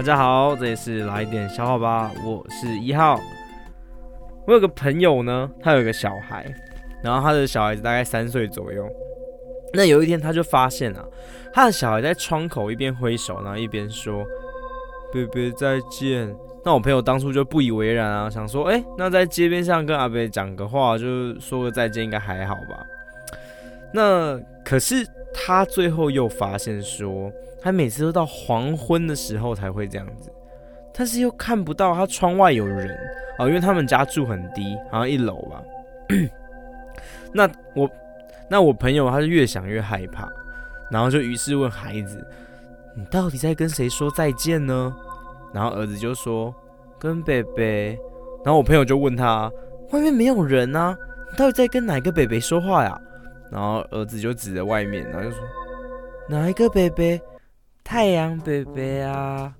大家好，这里是来点笑话吧，我是一号。我有个朋友呢，他有个小孩，然后他的小孩子大概三岁左右。那有一天，他就发现啊，他的小孩在窗口一边挥手，然后一边说：“伯伯再见。”那我朋友当初就不以为然啊，想说：“哎，那在街边上跟阿伯讲个话，就说个再见，应该还好吧？”那可是他最后又发现说，他每次都到黄昏的时候才会这样子，但是又看不到他窗外有人啊，因为他们家住很低，好像一楼吧。那我。那我朋友他是越想越害怕，然后就于是问孩子：“你到底在跟谁说再见呢？”然后儿子就说：“跟北北。”然后我朋友就问他：“外面没有人啊，你到底在跟哪个北北说话呀？”然后儿子就指着外面，然后就说：“哪一个伯伯？太阳伯伯啊。”